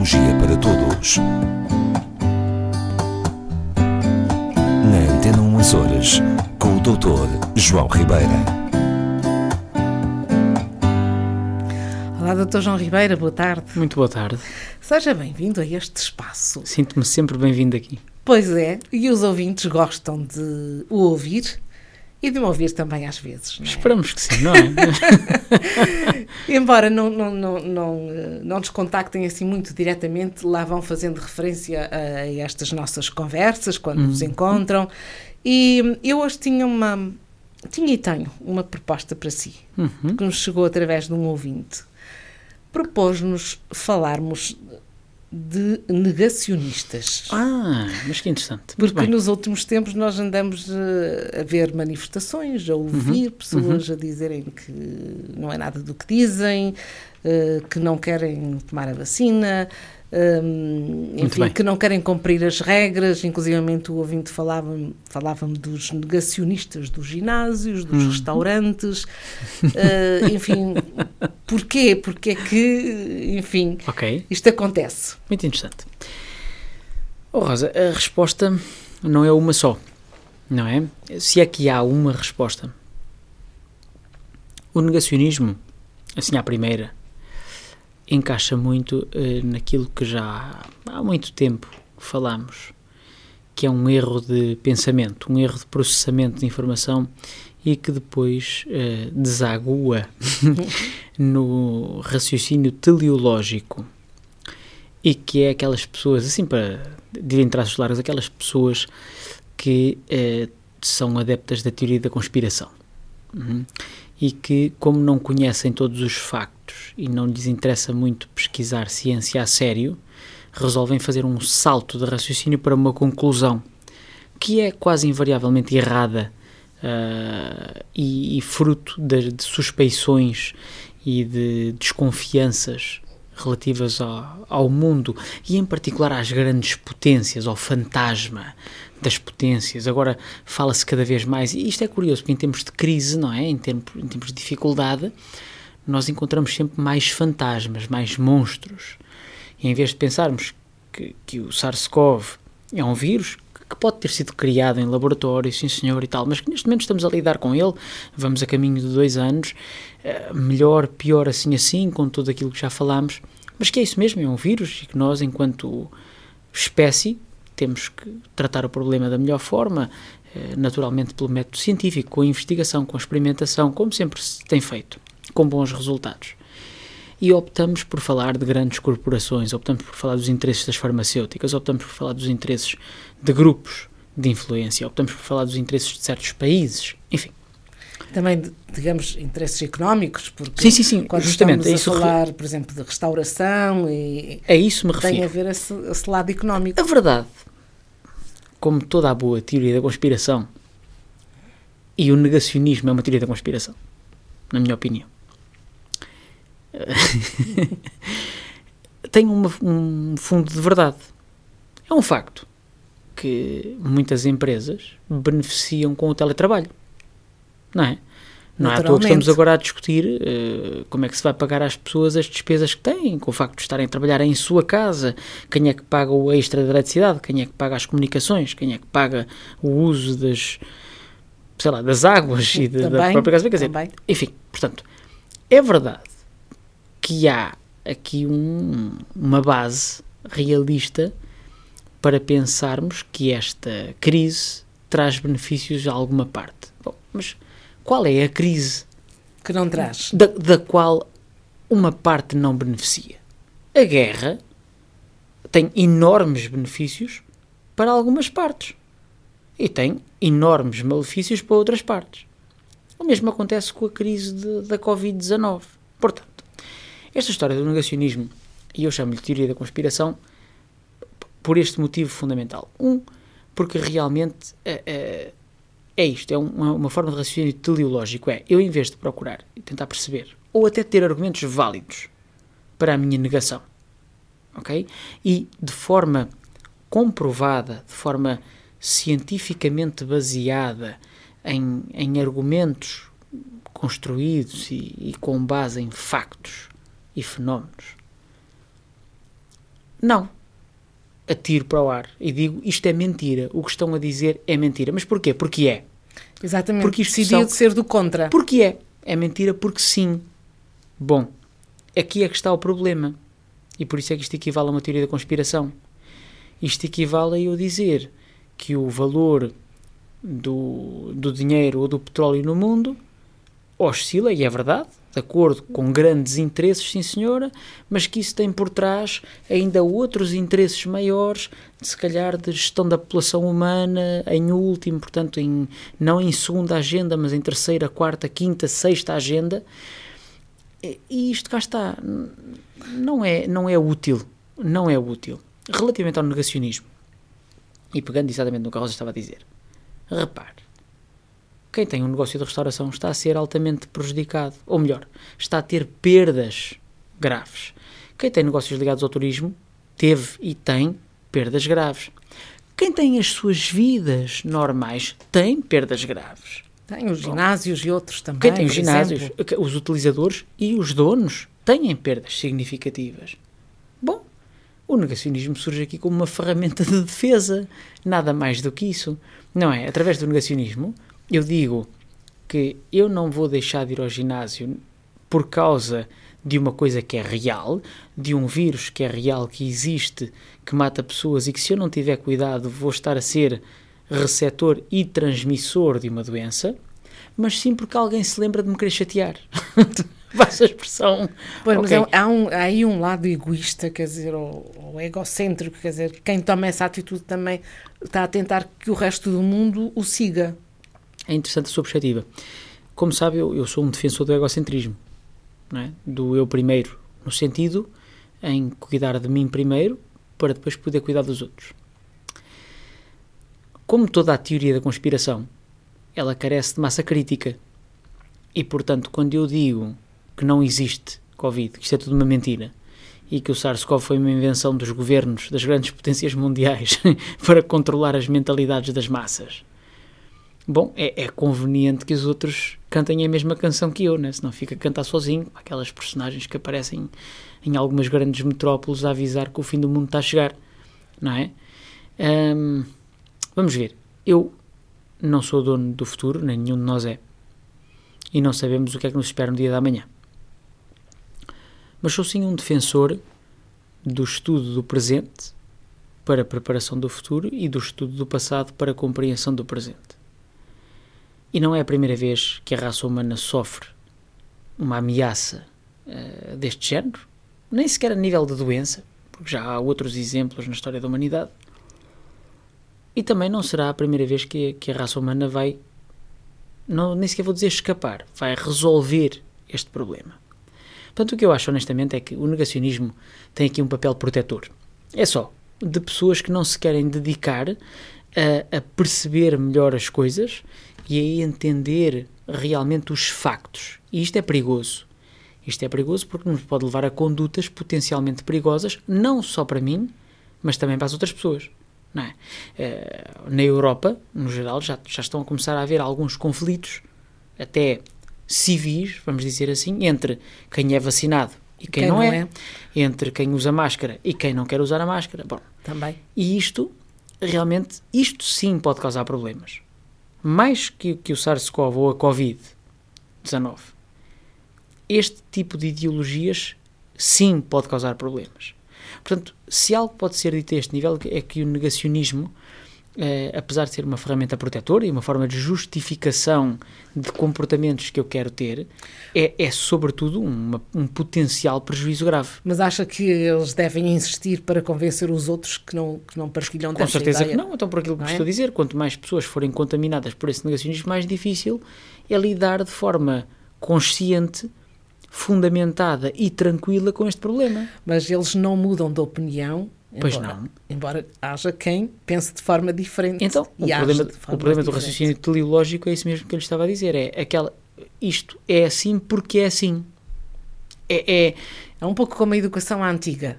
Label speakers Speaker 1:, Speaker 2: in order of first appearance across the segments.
Speaker 1: Psicologia para Todos. Na Antena 1 Açores, com o Dr. João Ribeira.
Speaker 2: Olá, Dr. João Ribeira, boa tarde.
Speaker 3: Muito boa tarde.
Speaker 2: Seja bem-vindo a este espaço.
Speaker 3: Sinto-me sempre bem-vindo aqui.
Speaker 2: Pois é, e os ouvintes gostam de o ouvir e de me ouvir também às vezes. É?
Speaker 3: Esperamos que sim, não é?
Speaker 2: Embora não, não, não, não, eh, não nos contactem assim muito diretamente, lá vão fazendo referência a estas nossas conversas, quando nos encontram. E eu hoje tinha uma. Tinha e tenho uma proposta para si,
Speaker 3: Uhum.
Speaker 2: que nos chegou através de um ouvinte. Propôs-nos falarmos de negacionistas.
Speaker 3: Ah, mas que interessante.
Speaker 2: Porque nos últimos tempos nós andamos eh, a ver manifestações, a ouvir
Speaker 3: Uhum,
Speaker 2: pessoas a dizerem que não é nada do que dizem, eh, que não querem tomar a vacina, hum, enfim, que não querem cumprir as regras. Inclusivamente o ouvinte falava-me falava dos negacionistas dos ginásios, dos
Speaker 3: Uhum.
Speaker 2: restaurantes, eh, enfim, porquê? Porque é que, enfim,
Speaker 3: Ok,
Speaker 2: isto acontece.
Speaker 3: muito interessante. Oh, Rosa, a resposta não é uma só, não é? Se é que há uma resposta. O negacionismo, assim à primeira, encaixa muito eh, naquilo que já há muito tempo falamos, que é um erro de pensamento, um erro de processamento de informação e que depois eh, desagua no raciocínio teleológico. E que é aquelas pessoas, assim para dizer em traços largos, aquelas pessoas que eh, são adeptas da teoria da conspiração Uhum. e que, como não conhecem todos os factos e não lhes interessa muito pesquisar ciência a sério, resolvem fazer um salto de raciocínio para uma conclusão que é quase invariavelmente errada ah, e, e fruto de, de suspeições e de desconfianças relativas ao, ao mundo e em particular às grandes potências, ao fantasma das potências. Agora fala-se cada vez mais, e isto é curioso, porque em tempos de crise, não é? Em, tempo, em tempos de dificuldade, nós encontramos sempre mais fantasmas, mais monstros. E em vez de pensarmos que, que o SARS-CoV é um vírus que pode ter sido criado em laboratório, sim senhor e tal, mas que neste momento estamos a lidar com ele, vamos a caminho de dois anos, eh, melhor, pior, assim assim, com tudo aquilo que já falámos, mas que é isso mesmo, é um vírus e que nós, enquanto espécie, temos que tratar o problema da melhor forma, eh, naturalmente pelo método científico, com a investigação, com a experimentação, como sempre se tem feito, com bons resultados. E optamos por falar de grandes corporações, optamos por falar dos interesses das farmacêuticas, optamos por falar dos interesses de grupos de influência, optamos por falar dos interesses de certos países, enfim.
Speaker 2: Também, digamos, interesses económicos, porque
Speaker 3: Sim, sim, sim,
Speaker 2: quando
Speaker 3: justamente, é
Speaker 2: estamos
Speaker 3: isso
Speaker 2: a
Speaker 3: re-
Speaker 2: falar, por exemplo, de restauração, e
Speaker 3: A isso me
Speaker 2: tem
Speaker 3: refiro.
Speaker 2: a ver esse, esse lado económico.
Speaker 3: A verdade, como toda a boa teoria da conspiração, e o negacionismo é uma teoria da conspiração, na minha opinião, tem uma- um fundo de verdade. É um facto que muitas empresas beneficiam com o teletrabalho, não é? Não é à toa que estamos agora a discutir eh, como é que se vai pagar às pessoas as despesas que têm, com o facto de estarem a trabalhar em sua casa, quem é que paga o extra de eletricidade, quem é que paga as comunicações, quem é que paga o uso das, sei lá, das águas e de- da própria casa. Quer dizer,
Speaker 2: também.
Speaker 3: enfim, portanto, é verdade que há aqui um- uma base realista para pensarmos que esta crise traz benefícios a alguma parte. Bom, mas qual é a crise
Speaker 2: Que não traz.
Speaker 3: da, da qual uma parte não beneficia? A guerra tem enormes benefícios para algumas partes e tem enormes malefícios para outras partes. O mesmo acontece com a crise de- da Covid-19. Portanto, esta história do negacionismo, e eu chamo-lhe teoria da conspiração, por este motivo fundamental. Um, porque realmente eh, é isto, é uma, uma forma de raciocínio teleológico. É, eu em vez de procurar e tentar perceber, ou até ter argumentos válidos para a minha negação, ok? E de forma comprovada, de forma cientificamente baseada em, em argumentos construídos e, e com base em factos e fenómenos, Não. Atiro para o ar e digo isto é mentira. O que estão a dizer é mentira. Mas porquê? Porque é.
Speaker 2: Exatamente.
Speaker 3: Porque isto
Speaker 2: decidiu
Speaker 3: são-
Speaker 2: de ser do contra.
Speaker 3: Porque é. É mentira porque sim. Bom, aqui é que está o problema. E por isso é que isto equivale a uma teoria da conspiração. Isto equivale a eu dizer que o valor do, do dinheiro ou do petróleo no mundo oscila, e é verdade, de acordo com grandes interesses, sim senhora, mas que isso tem por trás ainda outros interesses maiores, se calhar de gestão da população humana, em último, portanto, em, não em segunda agenda, mas em terceira, quarta, quinta, sexta agenda. E isto cá está, não é, não é útil, não é útil. Relativamente ao negacionismo, e pegando exatamente no que a Rosa estava a dizer, repare, quem tem um negócio de restauração está a ser altamente prejudicado, ou melhor, está a ter perdas graves. Quem tem negócios ligados ao turismo teve e tem perdas graves. Quem tem as suas vidas normais tem perdas graves.
Speaker 2: Tem os ginásios e outros também.
Speaker 3: Quem tem os ginásios,
Speaker 2: exemplo.
Speaker 3: os utilizadores e os donos têm perdas significativas. Bom, o negacionismo surge aqui como uma ferramenta de defesa, nada mais do que isso. Não é? Através do negacionismo, eu digo que eu não vou deixar de ir ao ginásio por causa de uma coisa que é real, de um vírus que é real, que existe, que mata pessoas e que se eu não tiver cuidado vou estar a ser receptor e transmissor de uma doença, mas sim porque alguém se lembra de me querer chatear. A expressão.
Speaker 2: Pois, mas
Speaker 3: Ok.
Speaker 2: é- há, um- há aí um lado egoísta, quer dizer, ou, ou egocêntrico, quer dizer, quem toma essa atitude também está a tentar que o resto do mundo o siga.
Speaker 3: É interessante a sua perspectiva. Como sabe, eu, eu sou um defensor do egocentrismo, é? do eu primeiro, no sentido em cuidar de mim primeiro para depois poder cuidar dos outros. Como toda a teoria da conspiração, ela carece de massa crítica. E, portanto, quando eu digo que não existe Covid, que isto é tudo uma mentira, e que o SARS-CoV foi uma invenção dos governos das grandes potências mundiais para controlar as mentalidades das massas, Bom, é, é conveniente que os outros cantem a mesma canção que eu, né? senão fica a cantar sozinho, aquelas personagens que aparecem em algumas grandes metrópoles a avisar que o fim do mundo está a chegar, não é? Ahm, vamos ver, eu não sou dono do futuro, nem nenhum de nós é, e não sabemos o que é que nos espera no dia da manhã. Mas sou sim um defensor do estudo do presente para a preparação do futuro e do estudo do passado para a compreensão do presente. E não é a primeira vez que a raça humana sofre uma ameaça eh, deste género, nem sequer a nível de doença, porque já há outros exemplos na história da humanidade. E também não será a primeira vez que, que a raça humana vai, não, nem sequer vou dizer escapar, vai resolver este problema. Portanto, o que eu acho honestamente é que o negacionismo tem aqui um papel protetor. É só de pessoas que não se querem dedicar a, a perceber melhor as coisas e a entender realmente os factos. E isto é perigoso. Isto é perigoso porque nos pode levar a condutas potencialmente perigosas, não só para mim, mas também para as outras pessoas. Não é? Eh, na Europa, no geral, já, já estão a começar a haver alguns conflitos, até civis, vamos dizer assim, entre quem é vacinado e quem, não, é, entre quem usa máscara e quem não quer usar a máscara. Bom,
Speaker 2: Também.
Speaker 3: e isto, realmente, isto sim pode causar problemas. Mais que, que o SARS-CoV ou a Covid-19. Este tipo de ideologias sim pode causar problemas. Portanto, se algo pode ser dito a este nível, é que o negacionismo, eh, apesar de ser uma ferramenta protetora e uma forma de justificação de comportamentos que eu quero ter, é, é sobretudo uma- um potencial prejuízo grave.
Speaker 2: Mas acha que eles devem insistir para convencer os outros que não, que não partilham
Speaker 3: Com certeza
Speaker 2: ideia?
Speaker 3: que não, então por aquilo que
Speaker 2: Não é?
Speaker 3: estou a dizer, quanto mais pessoas forem contaminadas por esse negacionismo, mais difícil é lidar de forma consciente, fundamentada e tranquila com este problema.
Speaker 2: Mas eles não mudam de opinião.
Speaker 3: Pois
Speaker 2: embora,
Speaker 3: não.
Speaker 2: Embora haja quem pense de forma diferente.
Speaker 3: Então, o
Speaker 2: e
Speaker 3: problema, o problema do raciocínio teleológico é isso mesmo que eu lhe estava a dizer, é aquela, isto é assim porque é assim. É, é
Speaker 2: É um pouco como a educação antiga.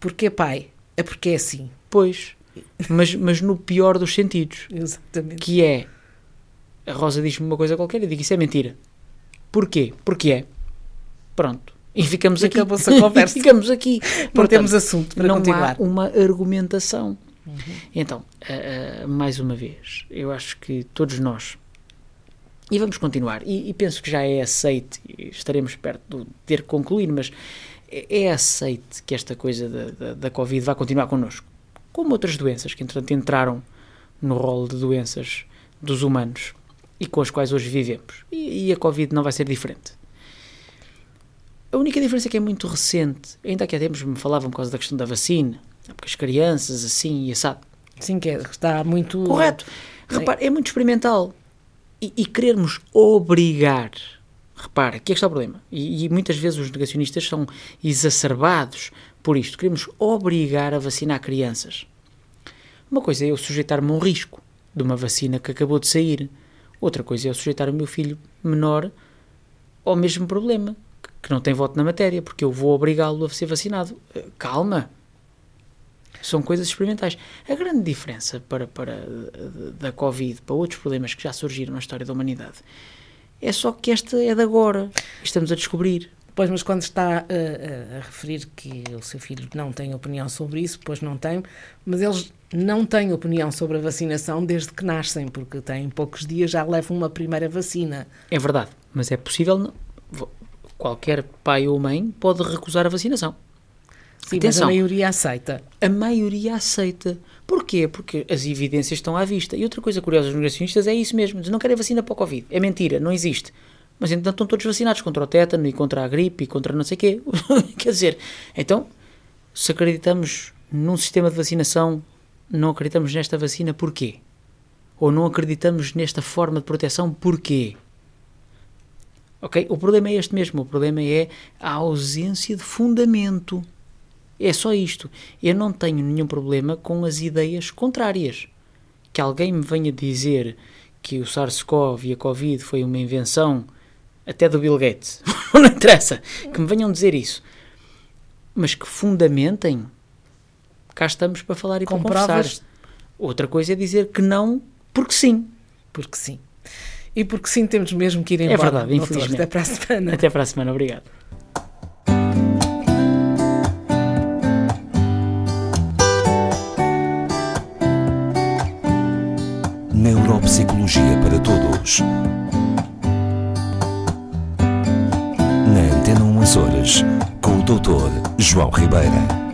Speaker 2: Porque pai? É porque é assim.
Speaker 3: pois, mas, mas no pior dos sentidos.
Speaker 2: Exatamente.
Speaker 3: que é a Rosa diz-me uma coisa qualquer e eu digo isso é mentira. Porquê? Porque é. Pronto. E ficamos
Speaker 2: E
Speaker 3: aqui.
Speaker 2: acabou-se a conversa.
Speaker 3: ficamos aqui.
Speaker 2: Não temos assunto para
Speaker 3: não
Speaker 2: continuar.
Speaker 3: há uma argumentação. Então, ah, ah, mais uma vez, eu acho que todos nós, e vamos continuar, e, e penso que já é aceite, estaremos perto de ter que concluir, mas é, é aceite que esta coisa da, da, da Covid vai continuar connosco, como outras doenças que, entretanto, entraram no rol de doenças dos humanos e com as quais hoje vivemos. E, e a Covid não vai ser diferente. A única diferença é que é muito recente. Ainda há que há tempos me falavam por causa da questão da vacina, porque as crianças, assim e assado.
Speaker 2: Sim, que é- está muito.
Speaker 3: Correto. Repare, é muito experimental. E, e querermos obrigar. Repara, aqui é que está o problema. E, e muitas vezes os negacionistas são exacerbados por isto. Queremos obrigar a vacinar crianças. Uma coisa é eu sujeitar-me a um risco de uma vacina que acabou de sair. Outra coisa é eu sujeitar o meu filho menor ao mesmo problema, que não tem voto na matéria, porque eu vou obrigá-lo a ser vacinado. Eh, Calma. São coisas experimentais. A grande diferença para, para, eh, da Covid para outros problemas que já surgiram na história da humanidade é só que esta é de agora. Estamos a descobrir.
Speaker 2: Pois, mas quando está uh, a referir que o seu filho não tem opinião sobre isso, pois não tem, mas eles não têm opinião sobre a vacinação desde que nascem, porque têm poucos dias já levam uma primeira vacina.
Speaker 3: É verdade, mas é possível. não- Qualquer pai ou mãe pode recusar a vacinação.
Speaker 2: Sim, mas
Speaker 3: Atenção.
Speaker 2: a maioria aceita.
Speaker 3: A maioria aceita. Porquê? Porque as evidências estão à vista. E outra coisa curiosa dos negacionistas é isso mesmo. Eles não querem vacina para o Covid. É mentira, não existe. Mas então estão todos vacinados contra o tétano e contra a gripe e contra não sei o quê. Quer dizer, então, se acreditamos num sistema de vacinação, não acreditamos nesta vacina, porquê? Ou não acreditamos nesta forma de proteção, porquê? Ok? O problema é este mesmo. O problema é a ausência de fundamento. É só isto. Eu não tenho nenhum problema com as ideias contrárias. Que alguém me venha dizer que o SARS-CoV e a Covid foi uma invenção até do Bill Gates. não interessa. Que me venham dizer isso. Mas que fundamentem. Cá estamos para falar e para conversar. Outra coisa é dizer que não, porque sim.
Speaker 2: Porque sim. E porque sim, temos mesmo que ir
Speaker 3: É
Speaker 2: embora.
Speaker 3: verdade,
Speaker 2: doutor.
Speaker 3: infelizmente.
Speaker 2: Até para a semana.
Speaker 3: Até para a semana. Obrigado.
Speaker 1: Neuropsicologia para todos. Na Antena 1 Açores, com o Dr. João Ribeira.